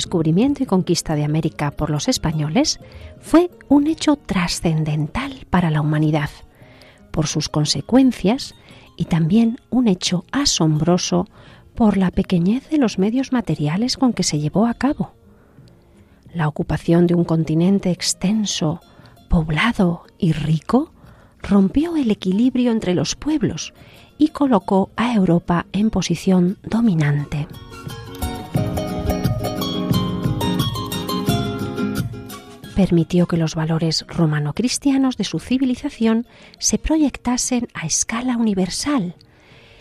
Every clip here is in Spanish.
Descubrimiento y conquista de América por los españoles fue un hecho trascendental para la humanidad, por sus consecuencias y también un hecho asombroso por la pequeñez de los medios materiales con que se llevó a cabo. La ocupación de un continente extenso, poblado y rico rompió el equilibrio entre los pueblos y colocó a Europa en posición dominante. Permitió que los valores romano-cristianos de su civilización se proyectasen a escala universal.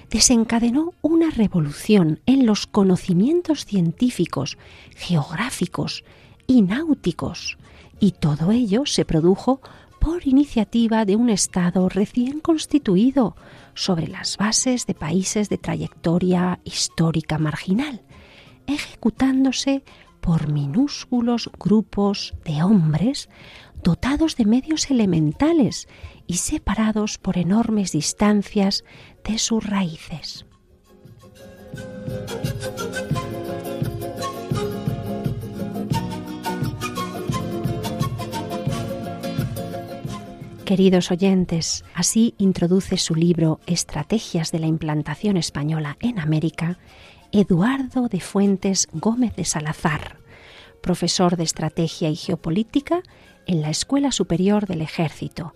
Desencadenó una revolución en los conocimientos científicos, geográficos y náuticos, y todo ello se produjo por iniciativa de un Estado recién constituido sobre las bases de países de trayectoria histórica marginal, ejecutándose por minúsculos grupos de hombres dotados de medios elementales y separados por enormes distancias de sus raíces. Queridos oyentes, así introduce su libro Estrategias de la implantación española en América Eduardo de Fuentes Gómez de Salazar, profesor de Estrategia y Geopolítica en la Escuela Superior del Ejército,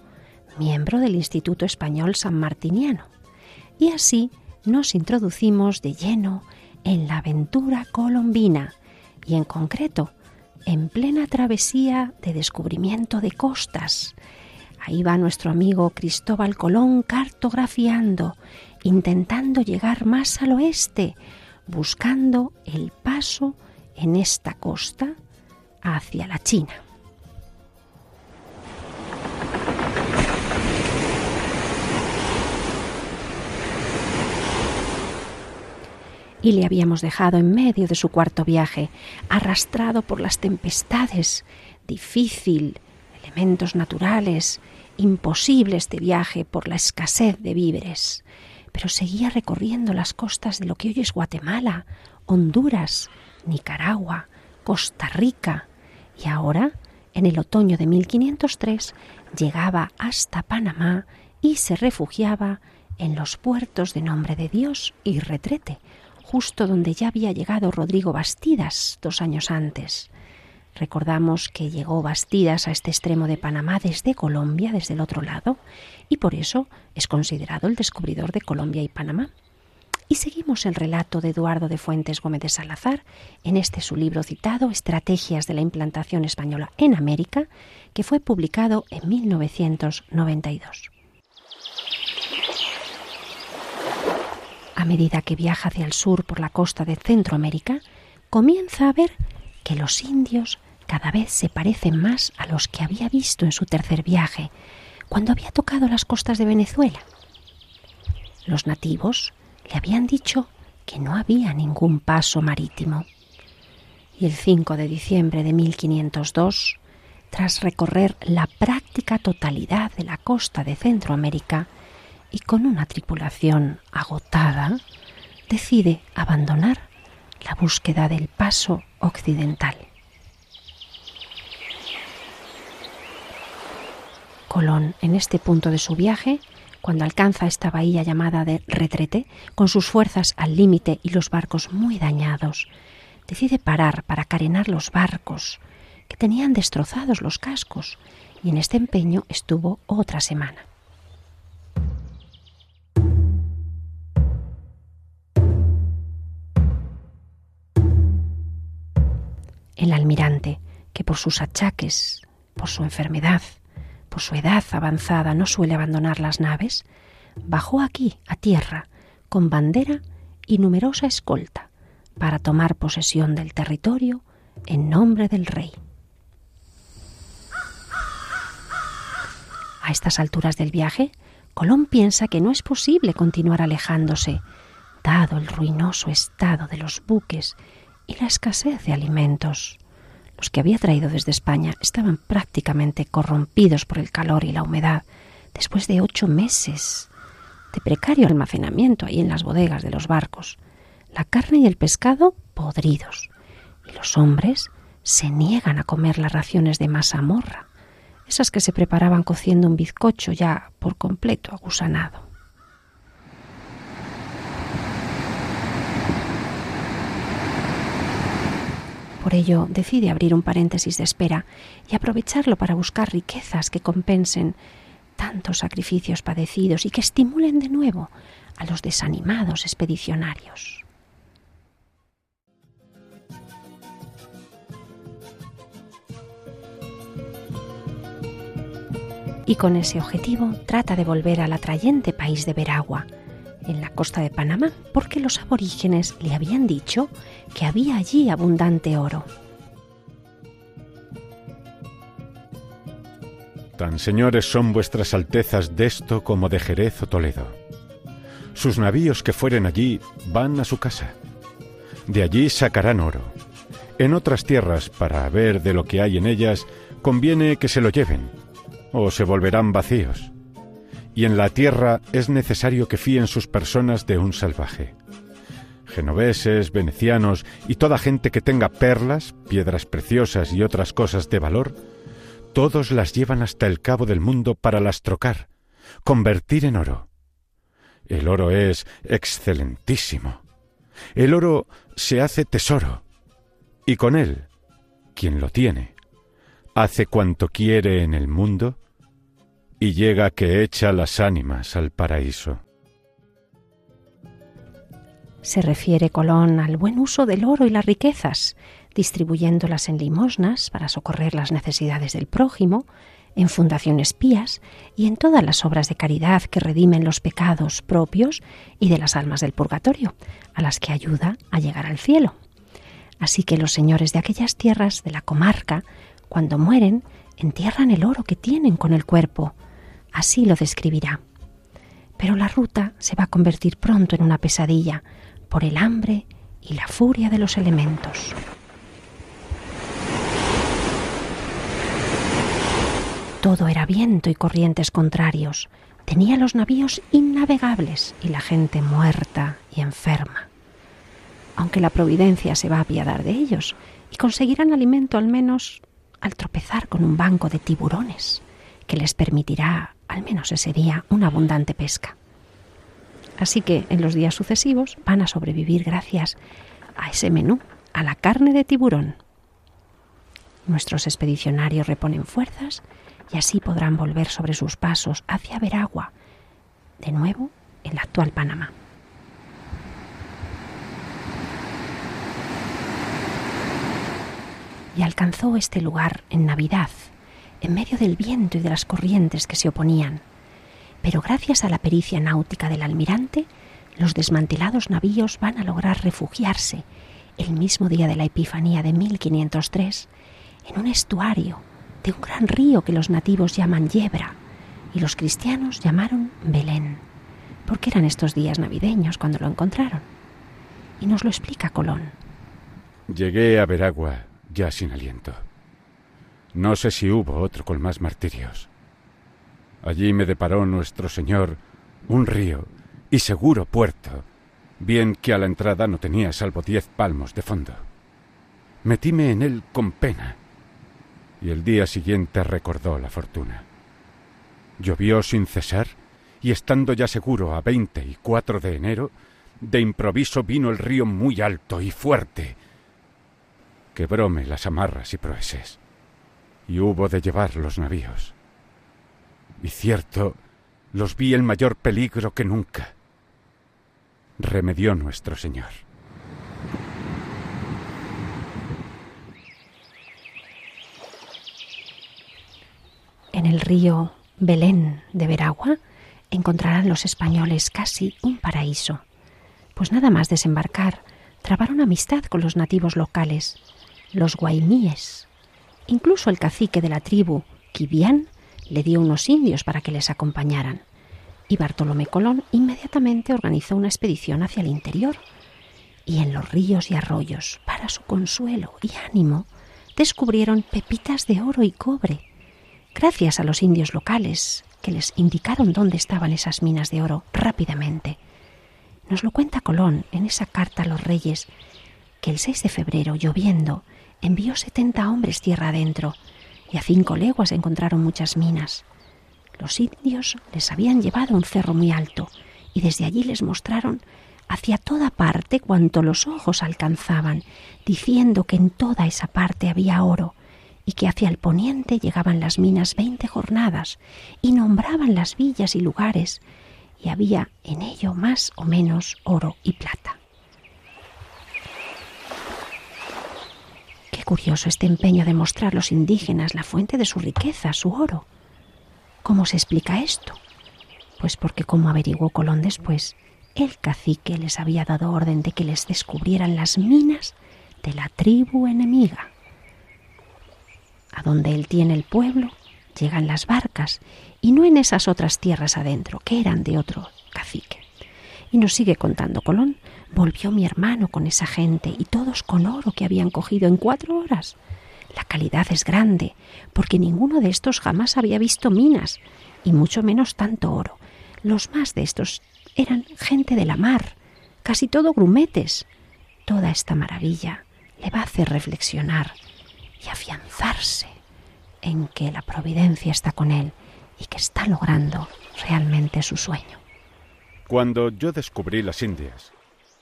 miembro del Instituto Español San Martiniano. Y así nos introducimos de lleno en la aventura colombina y en concreto en plena travesía de descubrimiento de costas. Ahí va nuestro amigo Cristóbal Colón cartografiando, intentando llegar más al oeste, buscando el paso en esta costa hacia la China. y le habíamos dejado en medio de su cuarto viaje, arrastrado por las tempestades, difícil, elementos naturales, imposible este viaje por la escasez de víveres pero seguía recorriendo las costas de lo que hoy es Guatemala, Honduras, Nicaragua, Costa Rica y ahora, en el otoño de 1503, llegaba hasta Panamá y se refugiaba en los puertos de Nombre de Dios y Retrete, justo donde ya había llegado Rodrigo Bastidas dos años antes. Recordamos que llegó Bastidas a este extremo de Panamá desde Colombia, desde el otro lado, y por eso es considerado el descubridor de Colombia y Panamá. Y seguimos el relato de Eduardo de Fuentes Gómez de Salazar en este su libro citado, Estrategias de la implantación española en América, que fue publicado en 1992. A medida que viaja hacia el sur por la costa de Centroamérica, comienza a ver que los indios cada vez se parecen más a los que había visto en su tercer viaje, cuando había tocado las costas de Venezuela. Los nativos le habían dicho que no había ningún paso marítimo. Y el 5 de diciembre de 1502, tras recorrer la práctica totalidad de la costa de Centroamérica y con una tripulación agotada, decide abandonar la búsqueda del paso occidental. Colón, en este punto de su viaje, cuando alcanza esta bahía llamada de Retrete, con sus fuerzas al límite y los barcos muy dañados, decide parar para carenar los barcos, que tenían destrozados los cascos, y en este empeño estuvo otra semana. El almirante, que por sus achaques, por su enfermedad, por su edad avanzada no suele abandonar las naves, bajó aquí a tierra con bandera y numerosa escolta para tomar posesión del territorio en nombre del rey. A estas alturas del viaje, Colón piensa que no es posible continuar alejándose, dado el ruinoso estado de los buques y la escasez de alimentos. Los que había traído desde España estaban prácticamente corrompidos por el calor y la humedad, después de ocho meses de precario almacenamiento ahí en las bodegas de los barcos, la carne y el pescado podridos, y los hombres se niegan a comer las raciones de morra, esas que se preparaban cociendo un bizcocho ya por completo agusanado. Por ello decide abrir un paréntesis de espera y aprovecharlo para buscar riquezas que compensen tantos sacrificios padecidos y que estimulen de nuevo a los desanimados expedicionarios. Y con ese objetivo trata de volver al atrayente país de Veragua, en la costa de Panamá, porque los aborígenes le habían dicho que había allí abundante oro. Tan señores son vuestras altezas de esto como de Jerez o Toledo. Sus navíos que fueren allí van a su casa. De allí sacarán oro. En otras tierras, para ver de lo que hay en ellas, conviene que se lo lleven, o se volverán vacíos y en la tierra es necesario que fíen sus personas de un salvaje. Genoveses, venecianos y toda gente que tenga perlas, piedras preciosas y otras cosas de valor, todos las llevan hasta el cabo del mundo para las trocar, convertir en oro. El oro es excelentísimo. El oro se hace tesoro, y con él, quien lo tiene, hace cuanto quiere en el mundo y llega que echa las ánimas al paraíso. Se refiere Colón al buen uso del oro y las riquezas, distribuyéndolas en limosnas para socorrer las necesidades del prójimo, en fundaciones pías y en todas las obras de caridad que redimen los pecados propios y de las almas del purgatorio, a las que ayuda a llegar al cielo. Así que los señores de aquellas tierras de la comarca, cuando mueren, entierran el oro que tienen con el cuerpo, Así lo describirá. Pero la ruta se va a convertir pronto en una pesadilla por el hambre y la furia de los elementos. Todo era viento y corrientes contrarios. Tenía los navíos innavegables y la gente muerta y enferma. Aunque la providencia se va a apiadar de ellos y conseguirán alimento al menos al tropezar con un banco de tiburones que les permitirá al menos ese día, una abundante pesca. Así que en los días sucesivos van a sobrevivir gracias a ese menú, a la carne de tiburón. Nuestros expedicionarios reponen fuerzas y así podrán volver sobre sus pasos hacia Veragua, de nuevo en la actual Panamá. Y alcanzó este lugar en Navidad, en medio del viento y de las corrientes que se oponían. Pero gracias a la pericia náutica del almirante, los desmantelados navíos van a lograr refugiarse el mismo día de la Epifanía de 1503 en un estuario de un gran río que los nativos llaman Yebra y los cristianos llamaron Belén, porque eran estos días navideños cuando lo encontraron. Y nos lo explica Colón. Llegué a ver agua ya sin aliento. No sé si hubo otro con más martirios. Allí me deparó nuestro Señor un río y seguro puerto, bien que a la entrada no tenía salvo diez palmos de fondo. Metíme en él con pena, y el día siguiente recordó la fortuna. Llovió sin cesar, y estando ya seguro a veinte y cuatro de enero, de improviso vino el río muy alto y fuerte. Quebróme las amarras y proeses y hubo de llevar los navíos. Y cierto, los vi en mayor peligro que nunca. Remedió nuestro Señor. En el río Belén de Veragua encontrarán los españoles casi un paraíso, pues nada más desembarcar, trabaron amistad con los nativos locales, los guaimíes, Incluso el cacique de la tribu, Kibián, le dio unos indios para que les acompañaran. Y Bartolomé Colón inmediatamente organizó una expedición hacia el interior. Y en los ríos y arroyos, para su consuelo y ánimo, descubrieron pepitas de oro y cobre. Gracias a los indios locales, que les indicaron dónde estaban esas minas de oro rápidamente. Nos lo cuenta Colón en esa carta a los reyes, que el 6 de febrero, lloviendo, envió setenta hombres tierra adentro, y a cinco leguas encontraron muchas minas. Los indios les habían llevado a un cerro muy alto, y desde allí les mostraron hacia toda parte cuanto los ojos alcanzaban, diciendo que en toda esa parte había oro, y que hacia el poniente llegaban las minas veinte jornadas, y nombraban las villas y lugares, y había en ello más o menos oro y plata. Curioso este empeño de mostrar los indígenas la fuente de su riqueza, su oro. ¿Cómo se explica esto? Pues porque, como averiguó Colón después, el cacique les había dado orden de que les descubrieran las minas de la tribu enemiga. A donde él tiene el pueblo, llegan las barcas, y no en esas otras tierras adentro, que eran de otro cacique. Y nos sigue contando Colón, volvió mi hermano con esa gente y todos con oro que habían cogido en cuatro horas. La calidad es grande, porque ninguno de estos jamás había visto minas, y mucho menos tanto oro. Los más de estos eran gente de la mar, casi todo grumetes. Toda esta maravilla le va a hacer reflexionar y afianzarse en que la providencia está con él y que está logrando realmente su sueño. Cuando yo descubrí las Indias,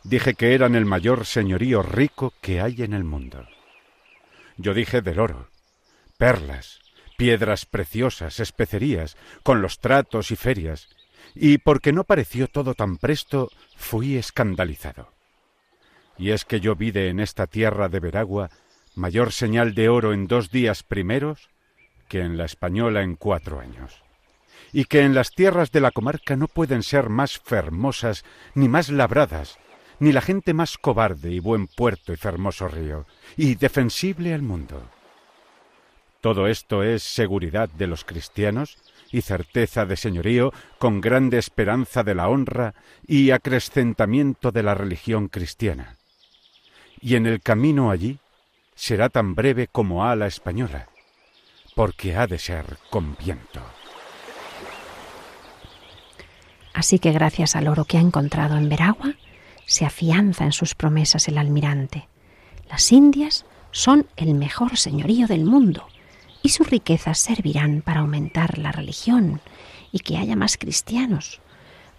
dije que eran el mayor señorío rico que hay en el mundo. Yo dije del oro, perlas, piedras preciosas, especerías, con los tratos y ferias, y porque no pareció todo tan presto, fui escandalizado. Y es que yo vide en esta tierra de Veragua mayor señal de oro en dos días primeros que en la española en cuatro años, y que en las tierras de la comarca no pueden ser más fermosas ni más labradas, ni la gente más cobarde y buen puerto y fermoso río, y defensible al mundo. Todo esto es seguridad de los cristianos y certeza de señorío con grande esperanza de la honra y acrecentamiento de la religión cristiana. Y en el camino allí será tan breve como a la española, porque ha de ser con viento. Así que gracias al oro que ha encontrado en Veragua, se afianza en sus promesas el almirante. Las Indias son el mejor señorío del mundo y sus riquezas servirán para aumentar la religión y que haya más cristianos.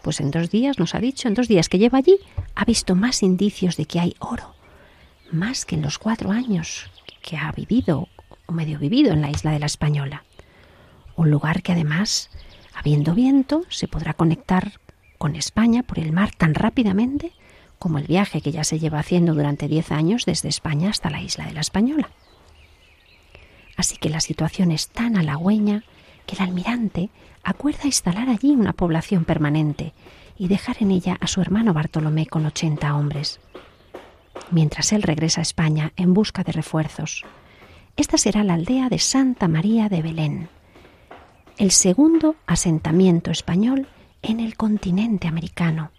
Pues en dos días, nos ha dicho, en dos días que lleva allí, ha visto más indicios de que hay oro, más que en los cuatro años que ha vivido medio vivido en la isla de la Española. Un lugar que además, habiendo viento, se podrá conectar con España por el mar tan rápidamente como el viaje que ya se lleva haciendo durante diez años desde España hasta la isla de la Española. Así que la situación es tan halagüeña que el almirante acuerda instalar allí una población permanente y dejar en ella a su hermano Bartolomé con ochenta hombres. Mientras él regresa a España en busca de refuerzos, esta será la aldea de Santa María de Belén, el segundo asentamiento español en el continente americano,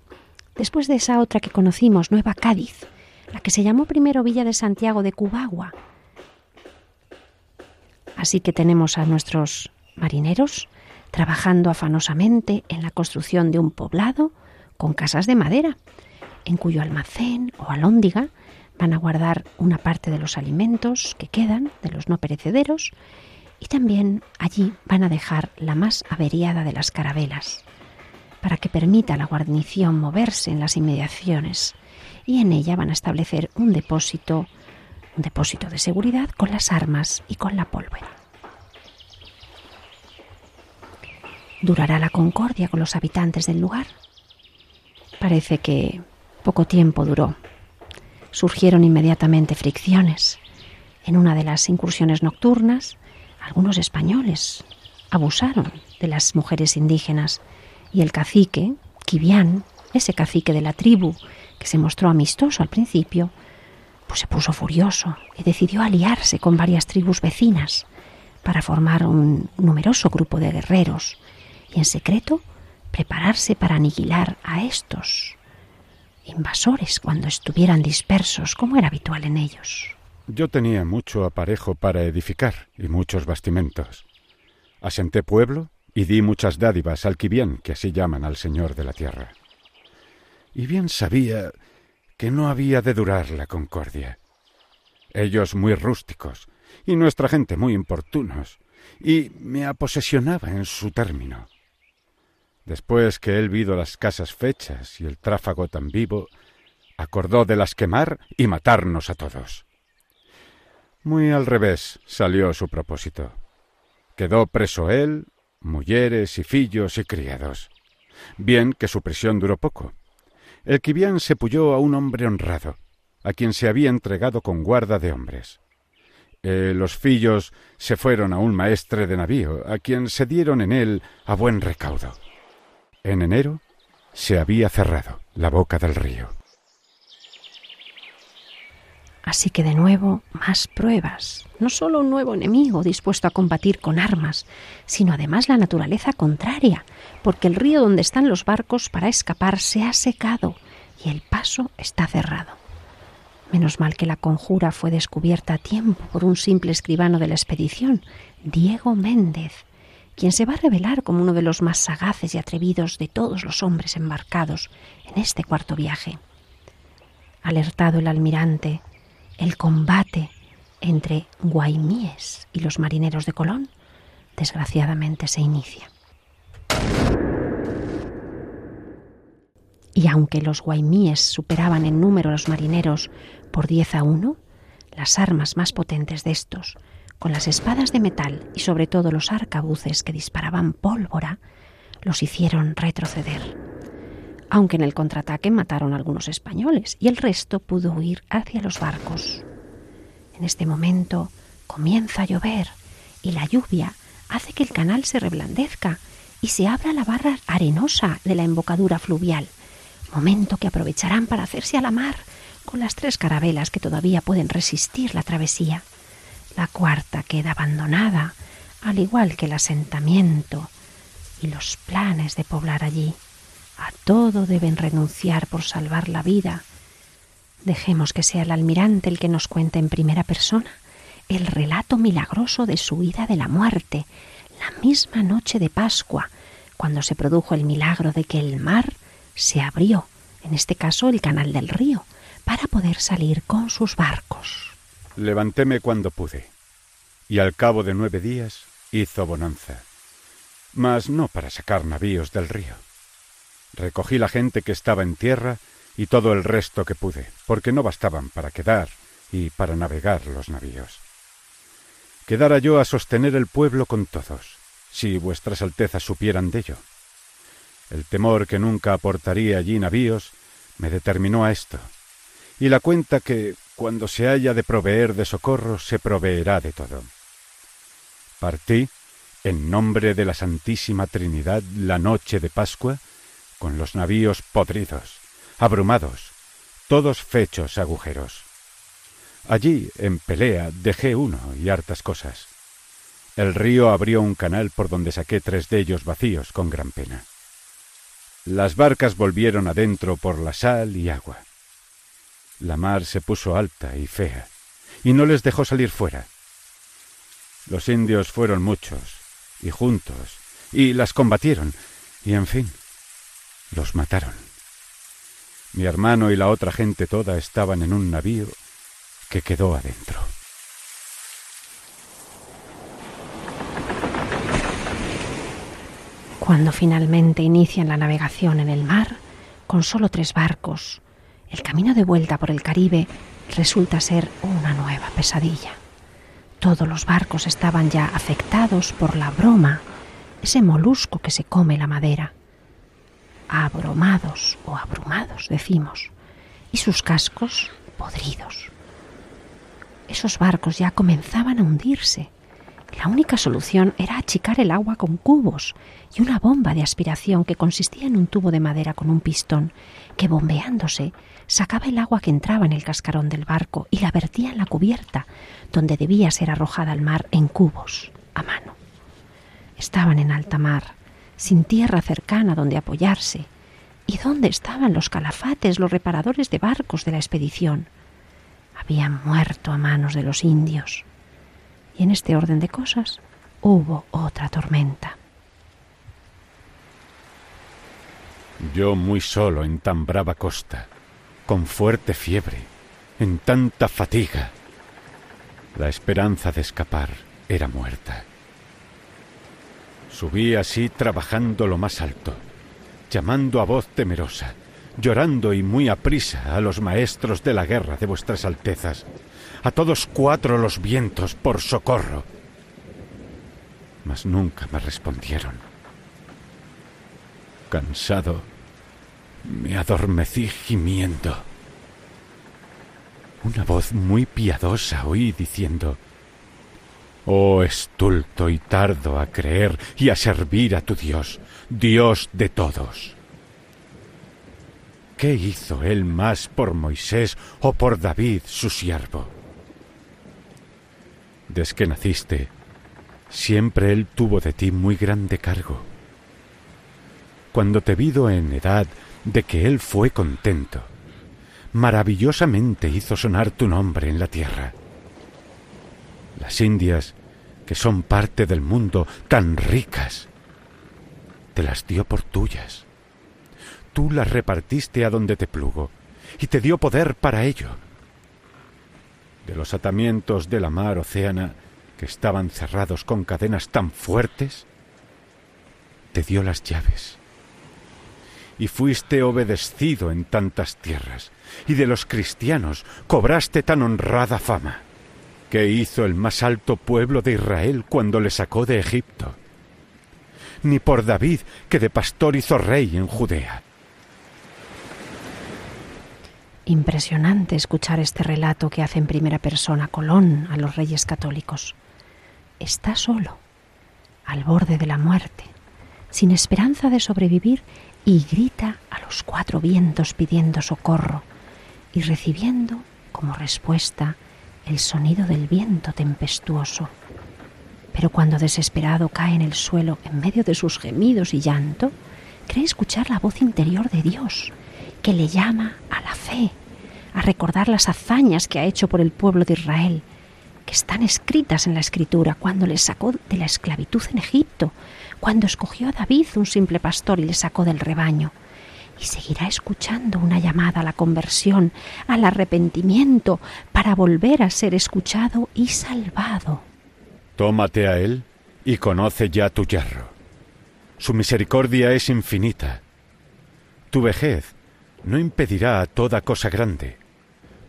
después de esa otra que conocimos, Nueva Cádiz, la que se llamó primero Villa de Santiago de Cubagua. Así que tenemos a nuestros marineros trabajando afanosamente en la construcción de un poblado con casas de madera, en cuyo almacén o alóndiga van a guardar una parte de los alimentos que quedan, de los no perecederos, y también allí van a dejar la más averiada de las carabelas, para que permita a la guarnición moverse en las inmediaciones, y en ella van a establecer un depósito, un depósito de seguridad con las armas y con la pólvora. ¿Durará la concordia con los habitantes del lugar? Parece que poco tiempo duró surgieron inmediatamente fricciones. En una de las incursiones nocturnas, algunos españoles abusaron de las mujeres indígenas y el cacique, Quibián, ese cacique de la tribu que se mostró amistoso al principio, pues se puso furioso y decidió aliarse con varias tribus vecinas para formar un numeroso grupo de guerreros y en secreto prepararse para aniquilar a estos invasores cuando estuvieran dispersos, como era habitual en ellos. Yo tenía mucho aparejo para edificar y muchos bastimentos. Asenté pueblo y di muchas dádivas al Quibián, que así llaman al Señor de la tierra. Y bien sabía que no había de durar la concordia. Ellos muy rústicos, y nuestra gente muy importunos, y me aposesionaba en su término. Después que él vido las casas fechas y el tráfago tan vivo, acordó de las quemar y matarnos a todos. Muy al revés salió su propósito. Quedó preso él, mujeres y fillos y criados. Bien que su prisión duró poco. El Quibián se puyó a un hombre honrado, a quien se había entregado con guarda de hombres. Eh, los fillos se fueron a un maestre de navío, a quien se dieron en él a buen recaudo. En enero se había cerrado la boca del río. Así que de nuevo más pruebas, no solo un nuevo enemigo dispuesto a combatir con armas, sino además la naturaleza contraria, porque el río donde están los barcos para escapar se ha secado y el paso está cerrado. Menos mal que la conjura fue descubierta a tiempo por un simple escribano de la expedición, Diego Méndez, quien se va a revelar como uno de los más sagaces y atrevidos de todos los hombres embarcados en este cuarto viaje. Alertado el almirante, el combate entre Guaymíes y los marineros de Colón, desgraciadamente se inicia. Y aunque los guaymíes superaban en número a los marineros por 10 a 1, las armas más potentes de estos, con las espadas de metal y sobre todo los arcabuces que disparaban pólvora, los hicieron retroceder. Aunque en el contraataque mataron algunos españoles y el resto pudo huir hacia los barcos. En este momento comienza a llover y la lluvia hace que el canal se reblandezca y se abra la barra arenosa de la embocadura fluvial, momento que aprovecharán para hacerse a la mar con las tres carabelas que todavía pueden resistir la travesía. La cuarta queda abandonada, al igual que el asentamiento y los planes de poblar allí. A todo deben renunciar por salvar la vida. Dejemos que sea el almirante el que nos cuente en primera persona el relato milagroso de su huida de la muerte, la misma noche de Pascua, cuando se produjo el milagro de que el mar se abrió, en este caso el canal del río, para poder salir con sus barcos. Levantéme cuando pude, y al cabo de nueve días hizo bonanza, mas no para sacar navíos del río. Recogí la gente que estaba en tierra y todo el resto que pude, porque no bastaban para quedar y para navegar los navíos. Quedara yo a sostener el pueblo con todos, si vuestras altezas supieran de ello. El temor que nunca aportaría allí navíos me determinó a esto, y la cuenta que, cuando se haya de proveer de socorro, se proveerá de todo. Partí, en nombre de la Santísima Trinidad, la noche de Pascua, con los navíos podridos, abrumados, todos fechos agujeros. Allí, en pelea, dejé uno y hartas cosas. El río abrió un canal por donde saqué tres de ellos vacíos con gran pena. Las barcas volvieron adentro por la sal y agua. La mar se puso alta y fea, y no les dejó salir fuera. Los indios fueron muchos, y juntos, y las combatieron, y en fin, los mataron. Mi hermano y la otra gente toda estaban en un navío que quedó adentro. Cuando finalmente inician la navegación en el mar, con solo tres barcos, el camino de vuelta por el Caribe resulta ser una nueva pesadilla. Todos los barcos estaban ya afectados por la broma, ese molusco que se come la madera. Abromados o abrumados, decimos, y sus cascos podridos. Esos barcos ya comenzaban a hundirse la única solución era achicar el agua con cubos y una bomba de aspiración que consistía en un tubo de madera con un pistón que bombeándose sacaba el agua que entraba en el cascarón del barco y la vertía en la cubierta, donde debía ser arrojada al mar en cubos. a mano. Estaban en alta mar, sin tierra cercana donde apoyarse. ¿Y dónde estaban los calafates, los reparadores de barcos de la expedición? Habían muerto a manos de los indios. Y en este orden de cosas hubo otra tormenta. Yo muy solo en tan brava costa, con fuerte fiebre, en tanta fatiga. La esperanza de escapar era muerta. Subí así trabajando lo más alto, llamando a voz temerosa, llorando y muy aprisa a los maestros de la guerra de vuestras altezas, a todos cuatro los vientos por socorro. Mas nunca me respondieron. Cansado, me adormecí gimiendo. Una voz muy piadosa oí diciendo, Oh estulto y tardo a creer y a servir a tu Dios, Dios de todos. ¿Qué hizo él más por Moisés o por David, su siervo? Desde que naciste, siempre él tuvo de ti muy grande cargo. Cuando te vido en edad de que él fue contento, maravillosamente hizo sonar tu nombre en la tierra las Indias, que son parte del mundo tan ricas, te las dio por tuyas. Tú las repartiste a donde te plugo y te dio poder para ello. De los atamientos de la mar océana, que estaban cerrados con cadenas tan fuertes, te dio las llaves. Y fuiste obedecido en tantas tierras, y de los cristianos cobraste tan honrada fama. ¿Qué hizo el más alto pueblo de Israel cuando le sacó de Egipto? Ni por David, que de pastor hizo rey en Judea. Impresionante escuchar este relato que hace en primera persona Colón a los reyes católicos. Está solo, al borde de la muerte, sin esperanza de sobrevivir, y grita a los cuatro vientos pidiendo socorro y recibiendo como respuesta el sonido del viento tempestuoso. Pero cuando desesperado cae en el suelo en medio de sus gemidos y llanto, cree escuchar la voz interior de Dios, que le llama a la fe, a recordar las hazañas que ha hecho por el pueblo de Israel, que están escritas en la escritura, cuando le sacó de la esclavitud en Egipto, cuando escogió a David, un simple pastor, y le sacó del rebaño, y seguirá escuchando una llamada a la conversión, al arrepentimiento, para volver a ser escuchado y salvado. Tómate a él y conoce ya tu yerro. Su misericordia es infinita. Tu vejez no impedirá toda cosa grande.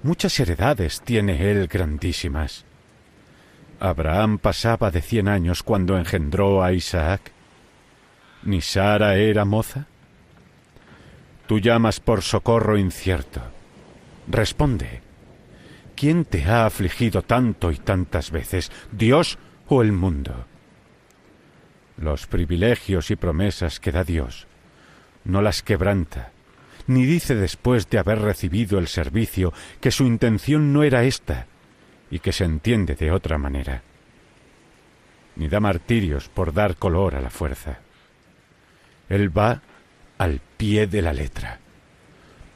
Muchas heredades tiene él grandísimas. Abraham pasaba de cien años cuando engendró a Isaac. ¿Ni Sara era moza? Tú llamas por socorro incierto. Responde. ¿Quién te ha afligido tanto y tantas veces, Dios o el mundo? Los privilegios y promesas que da Dios no las quebranta, ni dice después de haber recibido el servicio que su intención no era esta y que se entiende de otra manera, ni da martirios por dar color a la fuerza. Él va al pie de la letra.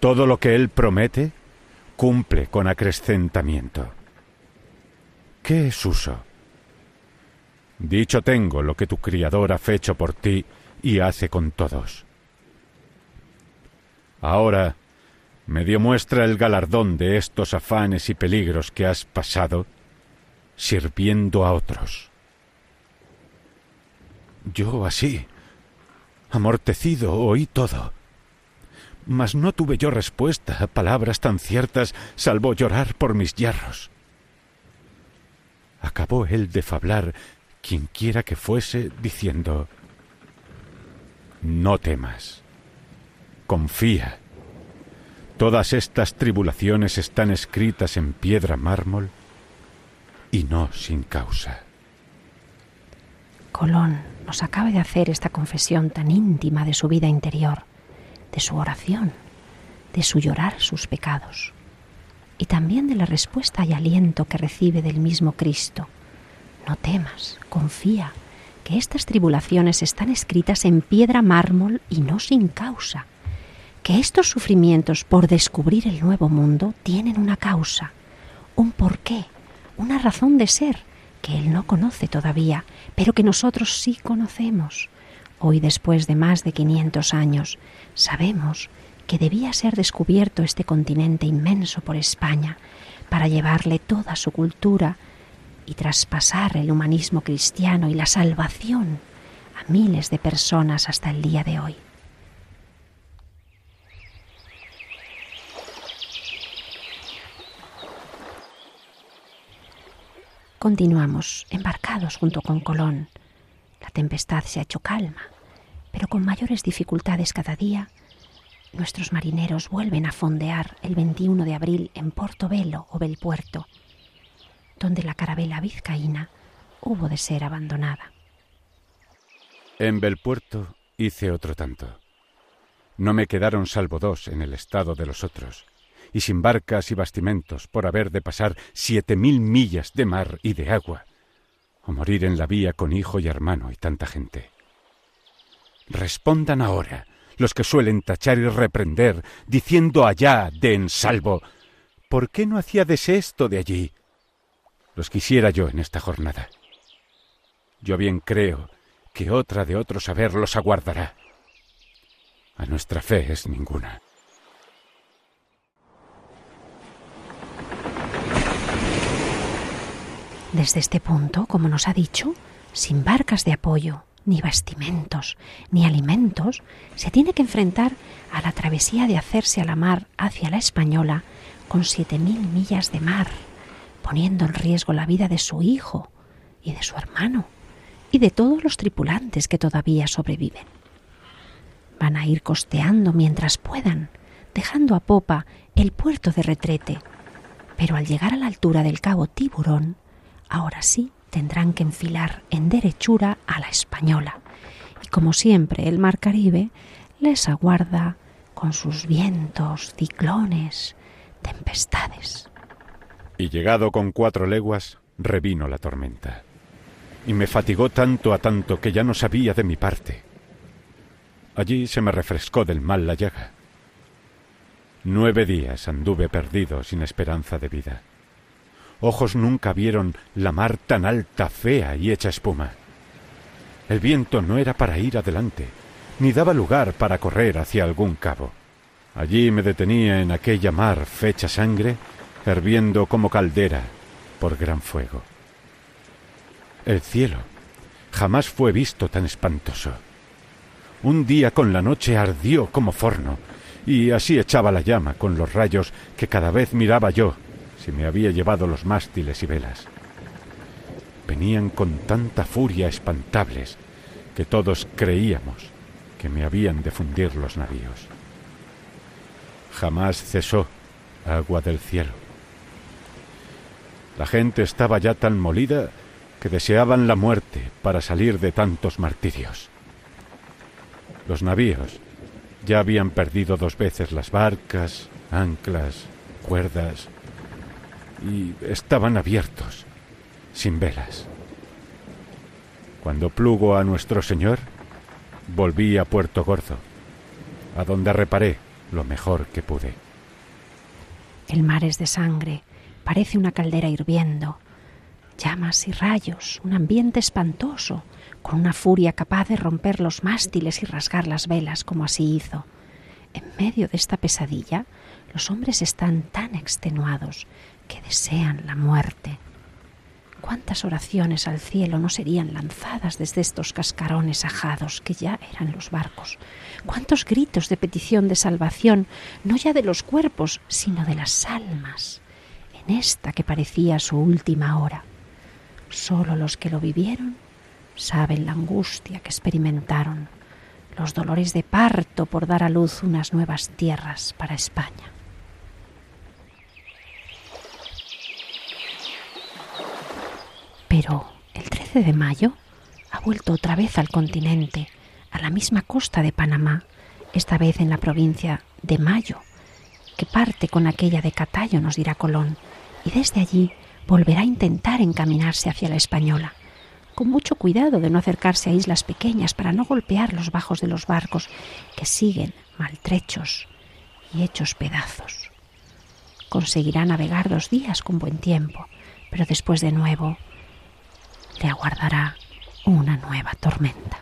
Todo lo que Él promete cumple con acrecentamiento. ¿Qué es uso? Dicho tengo lo que tu Criador ha fecho por ti y hace con todos. Ahora me dio muestra el galardón de estos afanes y peligros que has pasado sirviendo a otros. Yo así, Amortecido oí todo. Mas no tuve yo respuesta a palabras tan ciertas, salvo llorar por mis yerros. Acabó él de fablar, quienquiera que fuese, diciendo No temas, confía. Todas estas tribulaciones están escritas en piedra mármol y no sin causa. Colón nos acaba de hacer esta confesión tan íntima de su vida interior, de su oración, de su llorar sus pecados, y también de la respuesta y aliento que recibe del mismo Cristo. No temas, confía, que estas tribulaciones están escritas en piedra mármol y no sin causa, que estos sufrimientos por descubrir el nuevo mundo tienen una causa, un porqué, una razón de ser que él no conoce todavía, pero que nosotros sí conocemos. Hoy, después de más de 500 años, sabemos que debía ser descubierto este continente inmenso por España para llevarle toda su cultura y traspasar el humanismo cristiano y la salvación a miles de personas hasta el día de hoy. Continuamos embarcados junto con Colón. La tempestad se ha hecho calma, pero con mayores dificultades cada día. Nuestros marineros vuelven a fondear el 21 de abril en Portobelo o Belpuerto, donde la carabela vizcaína hubo de ser abandonada. En Belpuerto hice otro tanto. No me quedaron salvo dos en el estado de los otros y sin barcas y bastimentos por haber de pasar siete mil millas de mar y de agua, o morir en la vía con hijo y hermano y tanta gente. Respondan ahora los que suelen tachar y reprender, diciendo allá de en salvo, ¿por qué no hacíades esto de allí? Los quisiera yo en esta jornada. Yo bien creo que otra de otro saber los aguardará. A nuestra fe es ninguna. Desde este punto, como nos ha dicho, sin barcas de apoyo, ni bastimentos, ni alimentos, se tiene que enfrentar a la travesía de hacerse a la mar hacia la española con siete mil millas de mar, poniendo en riesgo la vida de su hijo y de su hermano y de todos los tripulantes que todavía sobreviven. Van a ir costeando mientras puedan, dejando a popa el puerto de retrete, pero al llegar a la altura del cabo Tiburón, ahora sí tendrán que enfilar en derechura a la española. Y como siempre, el mar Caribe les aguarda con sus vientos, ciclones, tempestades. Y llegado con cuatro leguas, revino la tormenta. Y me fatigó tanto a tanto que ya no sabía de mi parte. Allí se me refrescó del mal la llaga. Nueve días anduve perdido sin esperanza de vida. Ojos nunca vieron la mar tan alta, fea y hecha espuma. El viento no era para ir adelante, ni daba lugar para correr hacia algún cabo. Allí me detenía en aquella mar fecha sangre, hirviendo como caldera por gran fuego. El cielo jamás fue visto tan espantoso. Un día con la noche ardió como forno, y así echaba la llama con los rayos que cada vez miraba yo si me había llevado los mástiles y velas. Venían con tanta furia espantables que todos creíamos que me habían de fundir los navíos. Jamás cesó agua del cielo. La gente estaba ya tan molida que deseaban la muerte para salir de tantos martirios. Los navíos ya habían perdido dos veces las barcas, anclas, cuerdas, y estaban abiertos, sin velas. Cuando plugo a nuestro Señor, volví a Puerto Gordo, a donde reparé lo mejor que pude. El mar es de sangre, parece una caldera hirviendo, llamas y rayos, un ambiente espantoso, con una furia capaz de romper los mástiles y rasgar las velas, como así hizo. En medio de esta pesadilla, los hombres están tan extenuados que desean la muerte. ¿Cuántas oraciones al cielo no serían lanzadas desde estos cascarones ajados que ya eran los barcos? ¿Cuántos gritos de petición de salvación, no ya de los cuerpos, sino de las almas, en esta que parecía su última hora? Solo los que lo vivieron saben la angustia que experimentaron, los dolores de parto por dar a luz unas nuevas tierras para España. Pero el 13 de mayo ha vuelto otra vez al continente, a la misma costa de Panamá, esta vez en la provincia de Mayo, que parte con aquella de Catayo, nos dirá Colón, y desde allí volverá a intentar encaminarse hacia la española, con mucho cuidado de no acercarse a islas pequeñas para no golpear los bajos de los barcos que siguen maltrechos y hechos pedazos. Conseguirá navegar dos días con buen tiempo, pero después de nuevo le aguardará una nueva tormenta.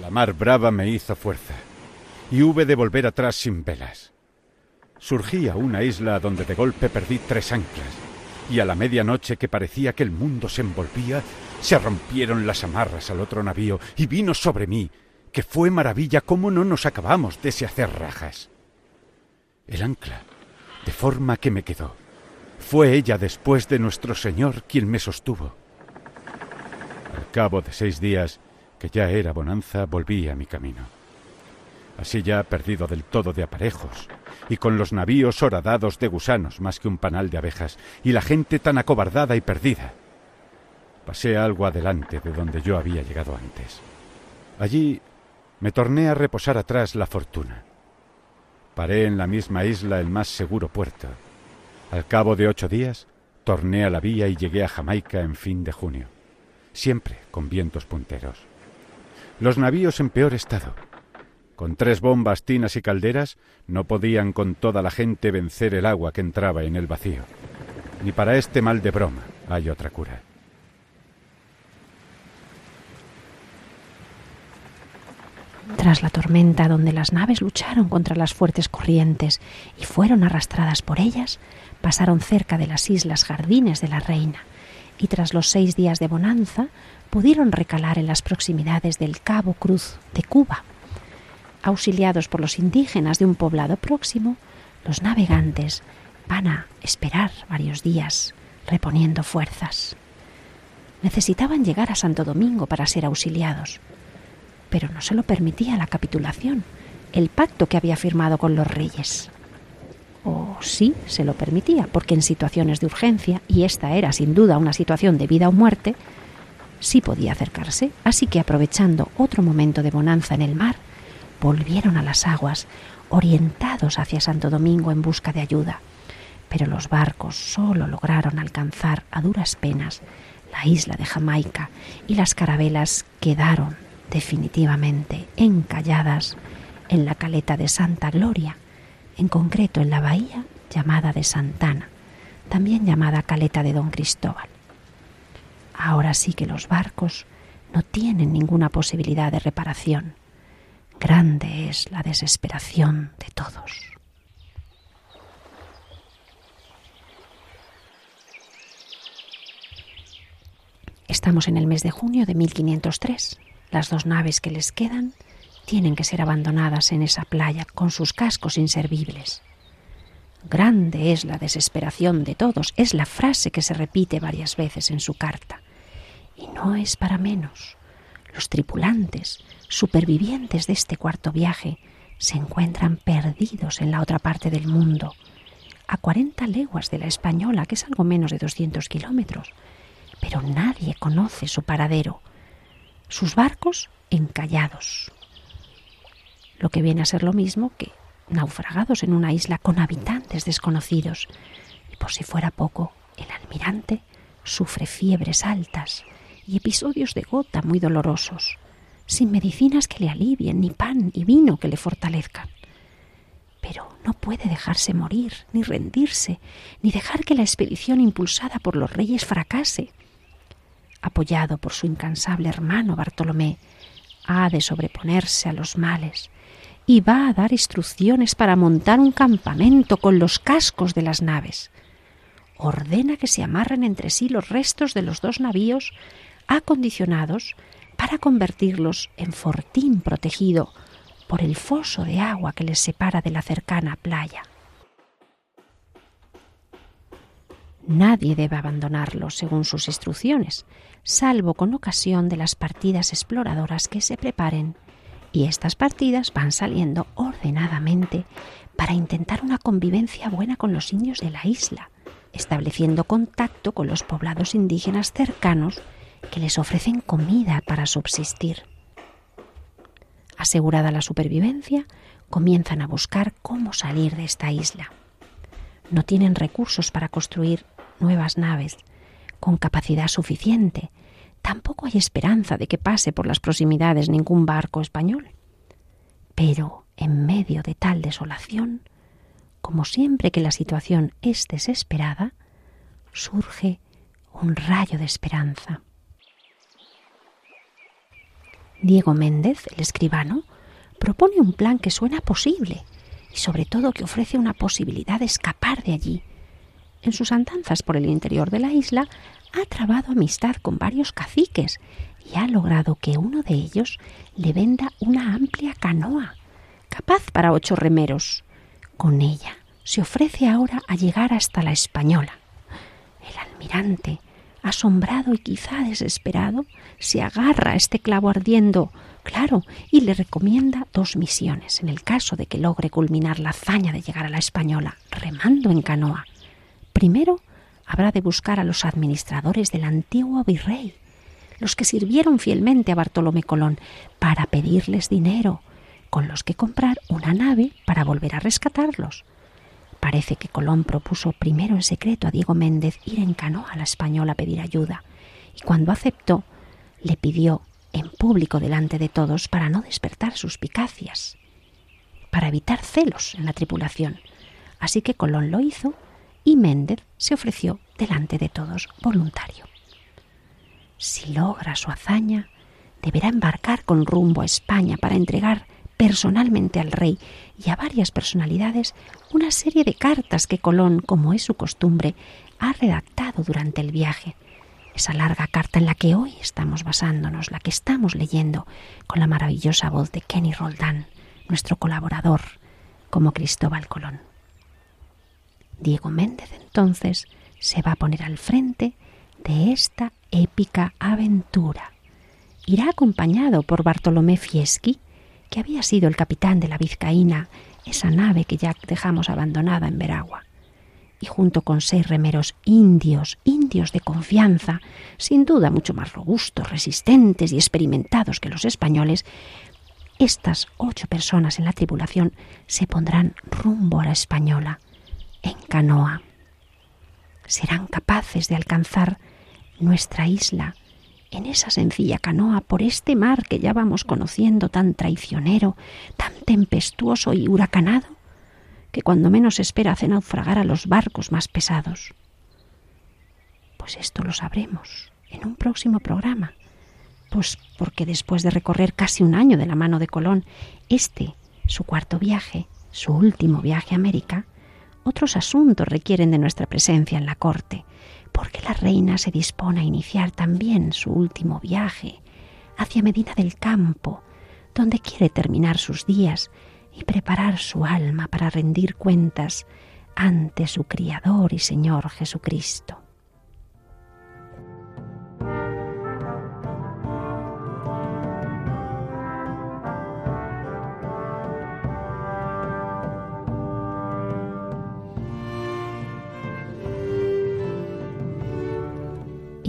La mar brava me hizo fuerza y hube de volver atrás sin velas. Surgía una isla donde de golpe perdí tres anclas y a la medianoche que parecía que el mundo se envolvía, se rompieron las amarras al otro navío y vino sobre mí, que fue maravilla cómo no nos acabamos de se hacer rajas. El ancla, de forma que me quedó. Fue ella después de nuestro Señor quien me sostuvo. Al cabo de seis días, que ya era bonanza, volví a mi camino. Así ya perdido del todo de aparejos, y con los navíos horadados de gusanos más que un panal de abejas, y la gente tan acobardada y perdida. Pasé algo adelante de donde yo había llegado antes. Allí me torné a reposar atrás la fortuna. Paré en la misma isla el más seguro puerto. Al cabo de ocho días, torné a la vía y llegué a Jamaica en fin de junio, siempre con vientos punteros. Los navíos en peor estado. Con tres bombas, tinas y calderas no podían con toda la gente vencer el agua que entraba en el vacío. Ni para este mal de broma hay otra cura. Tras la tormenta donde las naves lucharon contra las fuertes corrientes y fueron arrastradas por ellas, pasaron cerca de las islas Jardines de la Reina y tras los seis días de bonanza pudieron recalar en las proximidades del Cabo Cruz de Cuba. Auxiliados por los indígenas de un poblado próximo, los navegantes van a esperar varios días reponiendo fuerzas. Necesitaban llegar a Santo Domingo para ser auxiliados pero no se lo permitía la capitulación, el pacto que había firmado con los reyes. O sí se lo permitía, porque en situaciones de urgencia, y esta era sin duda una situación de vida o muerte, sí podía acercarse, así que aprovechando otro momento de bonanza en el mar, volvieron a las aguas, orientados hacia Santo Domingo en busca de ayuda. Pero los barcos solo lograron alcanzar a duras penas la isla de Jamaica y las carabelas quedaron definitivamente encalladas en la caleta de Santa Gloria, en concreto en la bahía llamada de Santana, también llamada caleta de Don Cristóbal. Ahora sí que los barcos no tienen ninguna posibilidad de reparación. Grande es la desesperación de todos. Estamos en el mes de junio de 1503 las dos naves que les quedan tienen que ser abandonadas en esa playa con sus cascos inservibles. Grande es la desesperación de todos, es la frase que se repite varias veces en su carta. Y no es para menos. Los tripulantes, supervivientes de este cuarto viaje, se encuentran perdidos en la otra parte del mundo, a 40 leguas de la española, que es algo menos de 200 kilómetros, pero nadie conoce su paradero sus barcos encallados, lo que viene a ser lo mismo que naufragados en una isla con habitantes desconocidos. Y por si fuera poco, el almirante sufre fiebres altas y episodios de gota muy dolorosos, sin medicinas que le alivien, ni pan y vino que le fortalezcan. Pero no puede dejarse morir, ni rendirse, ni dejar que la expedición impulsada por los reyes fracase apoyado por su incansable hermano Bartolomé, ha de sobreponerse a los males y va a dar instrucciones para montar un campamento con los cascos de las naves. Ordena que se amarren entre sí los restos de los dos navíos acondicionados para convertirlos en fortín protegido por el foso de agua que les separa de la cercana playa. Nadie debe abandonarlo según sus instrucciones, salvo con ocasión de las partidas exploradoras que se preparen, y estas partidas van saliendo ordenadamente para intentar una convivencia buena con los indios de la isla, estableciendo contacto con los poblados indígenas cercanos que les ofrecen comida para subsistir. Asegurada la supervivencia, comienzan a buscar cómo salir de esta isla. No tienen recursos para construir nuevas naves con capacidad suficiente. Tampoco hay esperanza de que pase por las proximidades ningún barco español. Pero en medio de tal desolación, como siempre que la situación es desesperada, surge un rayo de esperanza. Diego Méndez, el escribano, propone un plan que suena posible y sobre todo que ofrece una posibilidad de escapar de allí. En sus andanzas por el interior de la isla ha trabado amistad con varios caciques y ha logrado que uno de ellos le venda una amplia canoa, capaz para ocho remeros. Con ella se ofrece ahora a llegar hasta la española. El almirante, asombrado y quizá desesperado, se agarra a este clavo ardiendo, claro, y le recomienda dos misiones en el caso de que logre culminar la hazaña de llegar a la española, remando en canoa. Primero, habrá de buscar a los administradores del antiguo virrey, los que sirvieron fielmente a Bartolomé Colón, para pedirles dinero, con los que comprar una nave para volver a rescatarlos. Parece que Colón propuso primero en secreto a Diego Méndez ir en canoa a la española a pedir ayuda, y cuando aceptó, le pidió en público delante de todos para no despertar suspicacias, para evitar celos en la tripulación. Así que Colón lo hizo y Méndez se ofreció delante de todos voluntario. Si logra su hazaña, deberá embarcar con rumbo a España para entregar personalmente al rey y a varias personalidades una serie de cartas que Colón, como es su costumbre, ha redactado durante el viaje. Esa larga carta en la que hoy estamos basándonos, la que estamos leyendo, con la maravillosa voz de Kenny Roldán, nuestro colaborador, como Cristóbal Colón. Diego Méndez entonces se va a poner al frente de esta épica aventura. Irá acompañado por Bartolomé Fieschi, que había sido el capitán de la Vizcaína, esa nave que ya dejamos abandonada en Veragua. Y junto con seis remeros indios, indios de confianza, sin duda mucho más robustos, resistentes y experimentados que los españoles, estas ocho personas en la tripulación se pondrán rumbo a la española, en canoa. Serán capaces de alcanzar nuestra isla en esa sencilla canoa por este mar que ya vamos conociendo tan traicionero, tan tempestuoso y huracanado, que cuando menos espera hace naufragar a los barcos más pesados. Pues esto lo sabremos en un próximo programa, pues porque después de recorrer casi un año de la mano de Colón, este, su cuarto viaje, su último viaje a América, otros asuntos requieren de nuestra presencia en la corte, porque la reina se dispone a iniciar también su último viaje hacia Medina del Campo, donde quiere terminar sus días y preparar su alma para rendir cuentas ante su Criador y Señor Jesucristo.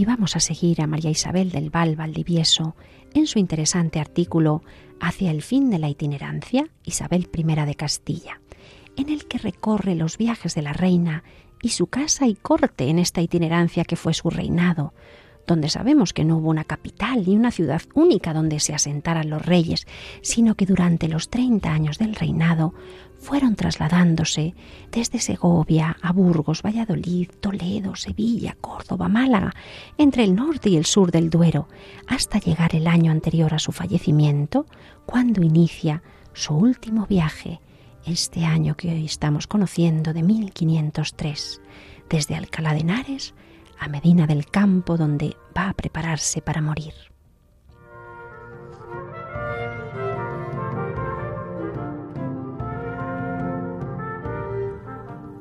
Y vamos a seguir a María Isabel del Val Valdivieso en su interesante artículo Hacia el fin de la itinerancia, Isabel I de Castilla, en el que recorre los viajes de la reina y su casa y corte en esta itinerancia que fue su reinado, donde sabemos que no hubo una capital ni una ciudad única donde se asentaran los reyes, sino que durante los treinta años del reinado fueron trasladándose desde Segovia a Burgos, Valladolid, Toledo, Sevilla, Córdoba, Málaga, entre el norte y el sur del Duero, hasta llegar el año anterior a su fallecimiento, cuando inicia su último viaje, este año que hoy estamos conociendo de 1503, desde Alcalá de Henares a Medina del Campo, donde va a prepararse para morir.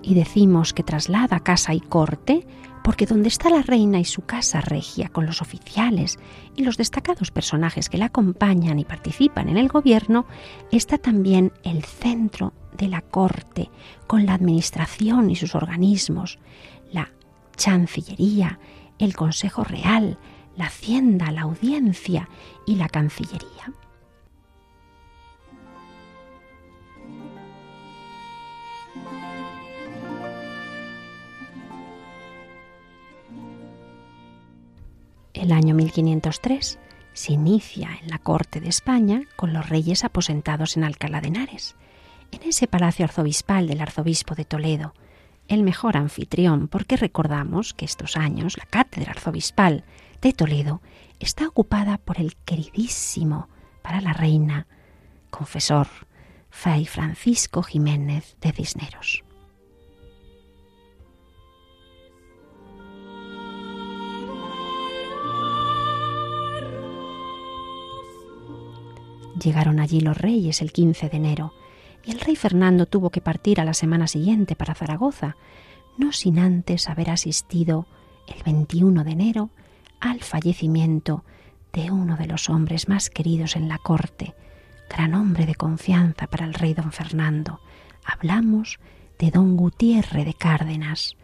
Y decimos que traslada casa y corte porque donde está la reina y su casa regia con los oficiales y los destacados personajes que la acompañan y participan en el gobierno, está también el centro de la corte, con la administración y sus organismos, Chancillería, el Consejo Real, la Hacienda, la Audiencia y la Cancillería. El año 1503 se inicia en la corte de España con los reyes aposentados en Alcalá de Henares, en ese palacio arzobispal del arzobispo de Toledo, el mejor anfitrión, porque recordamos que estos años la cátedra arzobispal de Toledo está ocupada por el queridísimo para la reina, confesor, Fray Francisco Jiménez de Cisneros. Llegaron allí los reyes el 15 de enero y el rey Fernando tuvo que partir a la semana siguiente para Zaragoza, no sin antes haber asistido el 21 de enero al fallecimiento de uno de los hombres más queridos en la corte, gran hombre de confianza para el rey don Fernando. Hablamos de don Gutiérrez de Cárdenas,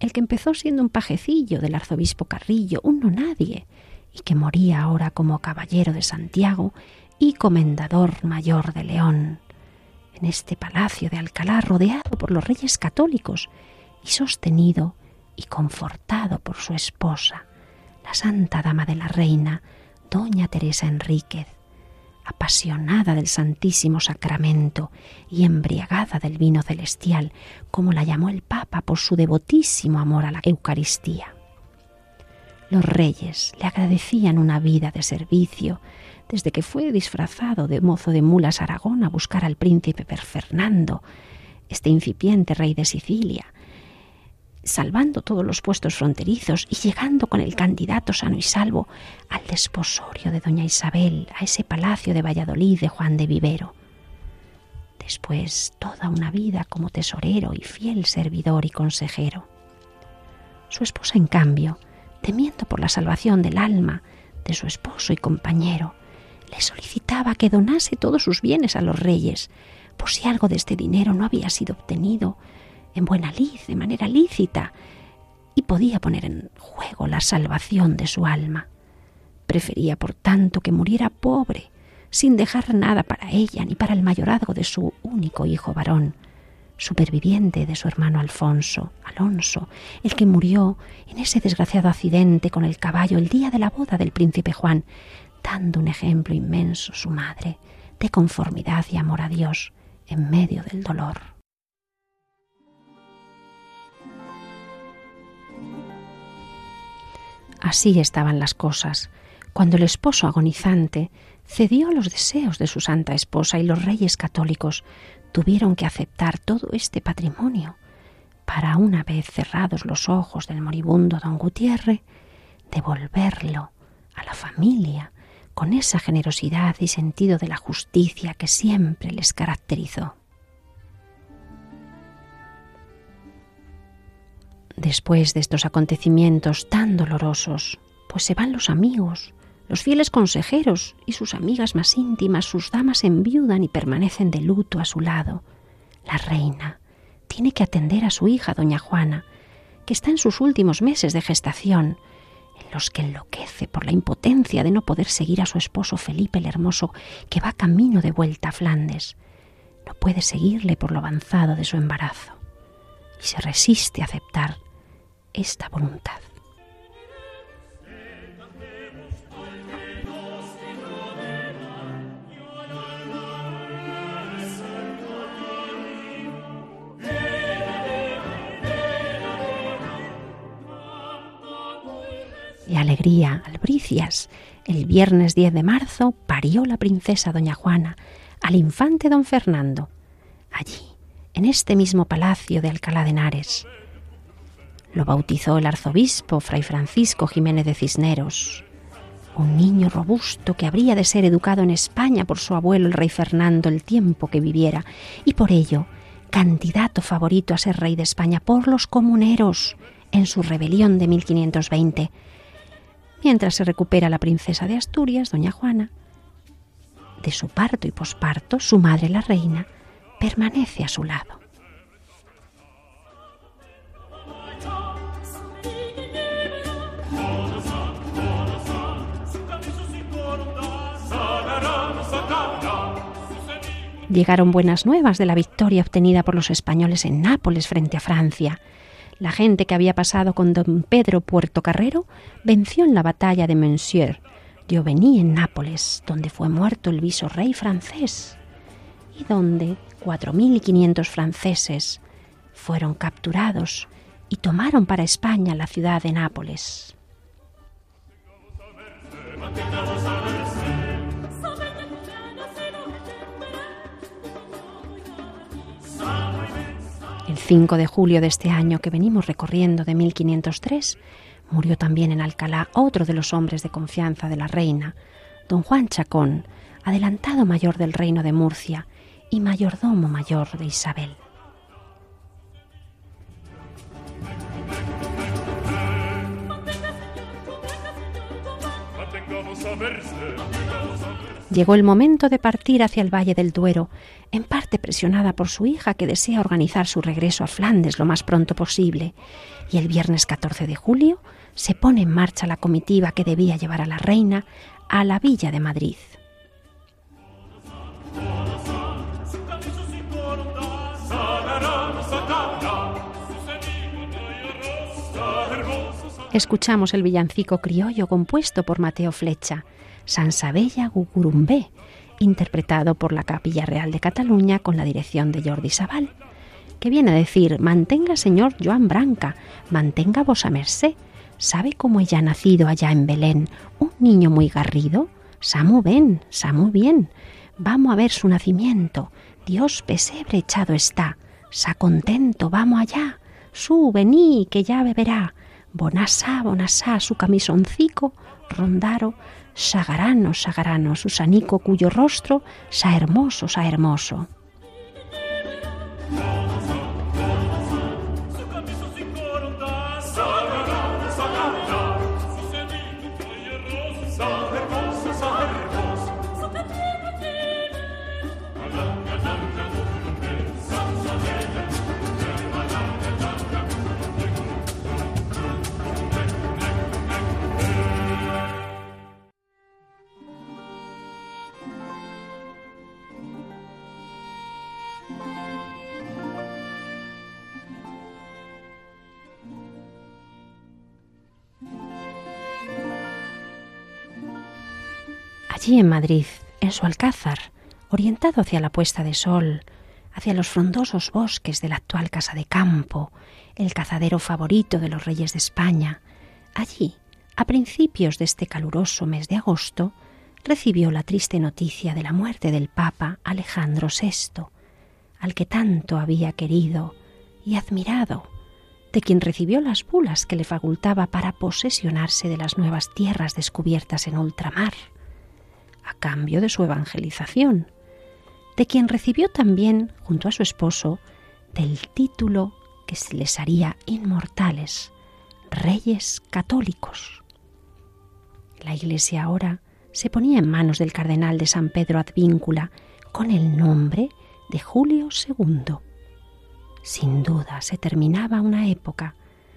el que empezó siendo un pajecillo del arzobispo Carrillo, un no nadie, y que moría ahora como caballero de Santiago y comendador mayor de León, en este palacio de Alcalá rodeado por los reyes católicos y sostenido y confortado por su esposa, la santa dama de la reina, doña Teresa Enríquez, apasionada del Santísimo Sacramento y embriagada del vino celestial, como la llamó el Papa por su devotísimo amor a la Eucaristía. Los reyes le agradecían una vida de servicio desde que fue disfrazado de mozo de mulas Aragón a buscar al príncipe Fernando, este incipiente rey de Sicilia, salvando todos los puestos fronterizos y llegando con el candidato sano y salvo al desposorio de doña Isabel, a ese palacio de Valladolid de Juan de Vivero. Después toda una vida como tesorero y fiel servidor y consejero. Su esposa, en cambio, temiendo por la salvación del alma de su esposo y compañero, le solicitaba que donase todos sus bienes a los reyes, por si algo de este dinero no había sido obtenido en buena lid, de manera lícita, y podía poner en juego la salvación de su alma. Prefería, por tanto, que muriera pobre, sin dejar nada para ella ni para el mayorazgo de su único hijo varón, superviviente de su hermano Alfonso, Alonso, el que murió en ese desgraciado accidente con el caballo el día de la boda del príncipe Juan, dando un ejemplo inmenso su madre de conformidad y amor a Dios en medio del dolor. Así estaban las cosas, cuando el esposo agonizante cedió a los deseos de su santa esposa y los reyes católicos tuvieron que aceptar todo este patrimonio para, una vez cerrados los ojos del moribundo don Gutiérrez, devolverlo a la familia con esa generosidad y sentido de la justicia que siempre les caracterizó. Después de estos acontecimientos tan dolorosos, pues se van los amigos, los fieles consejeros y sus amigas más íntimas, sus damas enviudan y permanecen de luto a su lado. La reina tiene que atender a su hija, doña Juana, que está en sus últimos meses de gestación, en los que enloquece por la impotencia de no poder seguir a su esposo Felipe el Hermoso, que va camino de vuelta a Flandes. No puede seguirle por lo avanzado de su embarazo y se resiste a aceptar esta voluntad. Alegría, albricias. El viernes 10 de marzo parió la princesa doña Juana al infante don Fernando, allí, en este mismo palacio de Alcalá de Henares. Lo bautizó el arzobispo Fray Francisco Jiménez de Cisneros, un niño robusto que habría de ser educado en España por su abuelo el rey Fernando el tiempo que viviera, y por ello candidato favorito a ser rey de España por los comuneros en su rebelión de 1520. Mientras se recupera la princesa de Asturias, doña Juana, de su parto y posparto, su madre la reina permanece a su lado. Llegaron buenas nuevas de la victoria obtenida por los españoles en Nápoles frente a Francia. La gente que había pasado con don Pedro Puertocarrero venció en la batalla de Monsieur, Giovení en Nápoles, donde fue muerto el visorrey francés y donde 4.500 franceses fueron capturados y tomaron para España la ciudad de Nápoles. El 5 de julio de este año que venimos recorriendo de 1503, murió también en Alcalá otro de los hombres de confianza de la reina, don Juan Chacón, adelantado mayor del reino de Murcia y mayordomo mayor de Isabel. Llegó el momento de partir hacia el Valle del Duero, en parte presionada por su hija que desea organizar su regreso a Flandes lo más pronto posible, y el viernes 14 de julio se pone en marcha la comitiva que debía llevar a la reina a la villa de Madrid. Escuchamos el villancico criollo compuesto por Mateo Flecha, Sansabella Gugurumbé, interpretado por la Capilla Real de Cataluña con la dirección de Jordi Sabal, que viene a decir, mantenga señor Joan Branca, mantenga vosa merced, ¿sabe cómo ella ha nacido allá en Belén, un niño muy garrido? Samu ven, Samu bien, vamos a ver su nacimiento, Dios pesebre echado está, sa contento, vamos allá, su vení, que ya beberá, bonasá, bonasá, su camisoncico, rondaro, sagarano, sagarano, Susanico cuyo rostro sa hermoso, sa hermoso. Allí en Madrid, en su alcázar, orientado hacia la puesta de sol, hacia los frondosos bosques de la actual casa de campo, el cazadero favorito de los reyes de España, allí, a principios de este caluroso mes de agosto, recibió la triste noticia de la muerte del Papa Alejandro VI, al que tanto había querido y admirado, de quien recibió las bulas que le facultaba para posesionarse de las nuevas tierras descubiertas en ultramar a cambio de su evangelización, de quien recibió también, junto a su esposo, del título que se les haría inmortales, reyes católicos. La Iglesia ahora se ponía en manos del cardenal de San Pedro Advíncula con el nombre de Julio II. Sin duda se terminaba una época,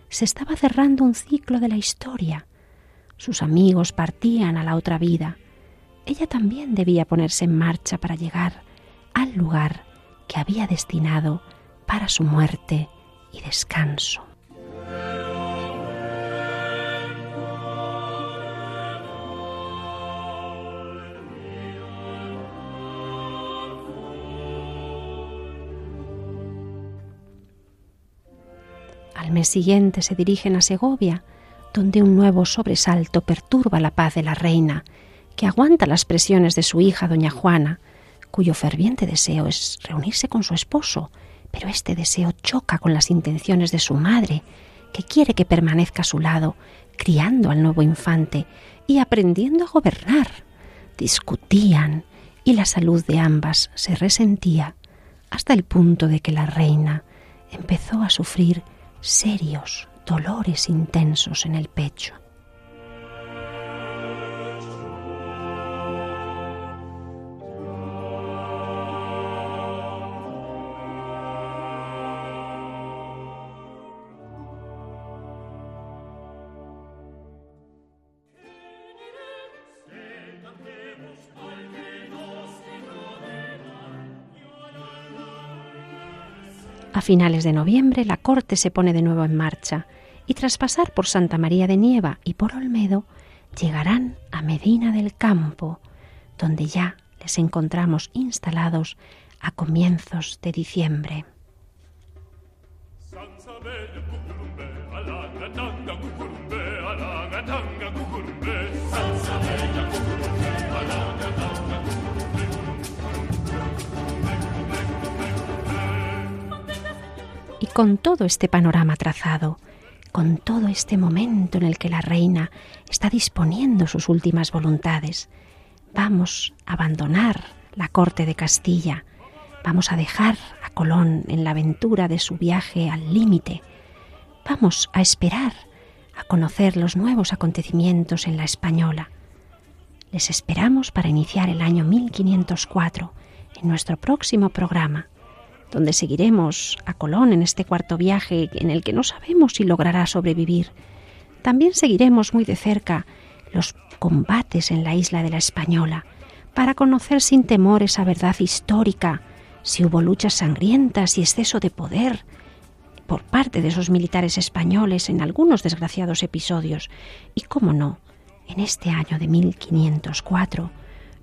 se estaba cerrando un ciclo de la historia. Sus amigos partían a la otra vida, ella también debía ponerse en marcha para llegar al lugar que había destinado para su muerte y descanso. Al mes siguiente se dirigen a Segovia, donde un nuevo sobresalto perturba la paz de la reina que aguanta las presiones de su hija, doña Juana, cuyo ferviente deseo es reunirse con su esposo, pero este deseo choca con las intenciones de su madre, que quiere que permanezca a su lado, criando al nuevo infante y aprendiendo a gobernar. Discutían y la salud de ambas se resentía hasta el punto de que la reina empezó a sufrir serios dolores intensos en el pecho. Finales de noviembre la corte se pone de nuevo en marcha y tras pasar por Santa María de Nieva y por Olmedo, llegarán a Medina del Campo, donde ya les encontramos instalados a comienzos de diciembre. Y con todo este panorama trazado, con todo este momento en el que la reina está disponiendo sus últimas voluntades, vamos a abandonar la corte de Castilla, vamos a dejar a Colón en la aventura de su viaje al límite, vamos a esperar a conocer los nuevos acontecimientos en la española. Les esperamos para iniciar el año 1504 en nuestro próximo programa donde seguiremos a Colón en este cuarto viaje en el que no sabemos si logrará sobrevivir. También seguiremos muy de cerca los combates en la isla de la Española, para conocer sin temor esa verdad histórica, si hubo luchas sangrientas y exceso de poder por parte de esos militares españoles en algunos desgraciados episodios, y cómo no, en este año de 1504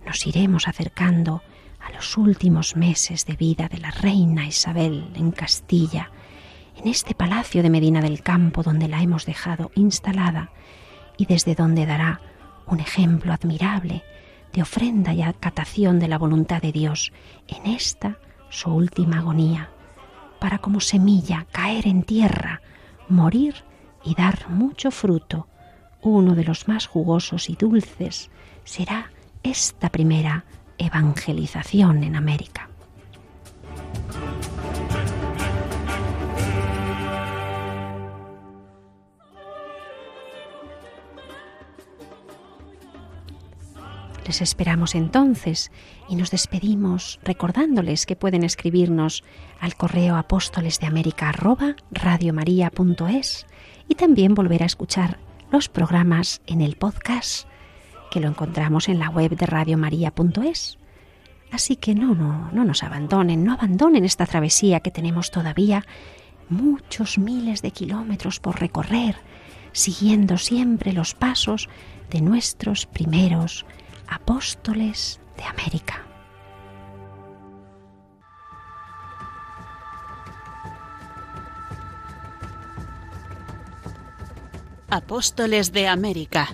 nos iremos acercando a los últimos meses de vida de la reina Isabel en Castilla, en este palacio de Medina del Campo donde la hemos dejado instalada y desde donde dará un ejemplo admirable de ofrenda y acatación de la voluntad de Dios en esta su última agonía, para como semilla caer en tierra, morir y dar mucho fruto. Uno de los más jugosos y dulces será esta primera evangelización en América. Les esperamos entonces y nos despedimos recordándoles que pueden escribirnos al correo apóstoles de América y también volver a escuchar los programas en el podcast que lo encontramos en la web de radiomaria.es. Así que no, no, no nos abandonen, no abandonen esta travesía que tenemos todavía muchos miles de kilómetros por recorrer, siguiendo siempre los pasos de nuestros primeros apóstoles de América. Apóstoles de América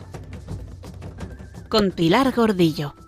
con Pilar Gordillo.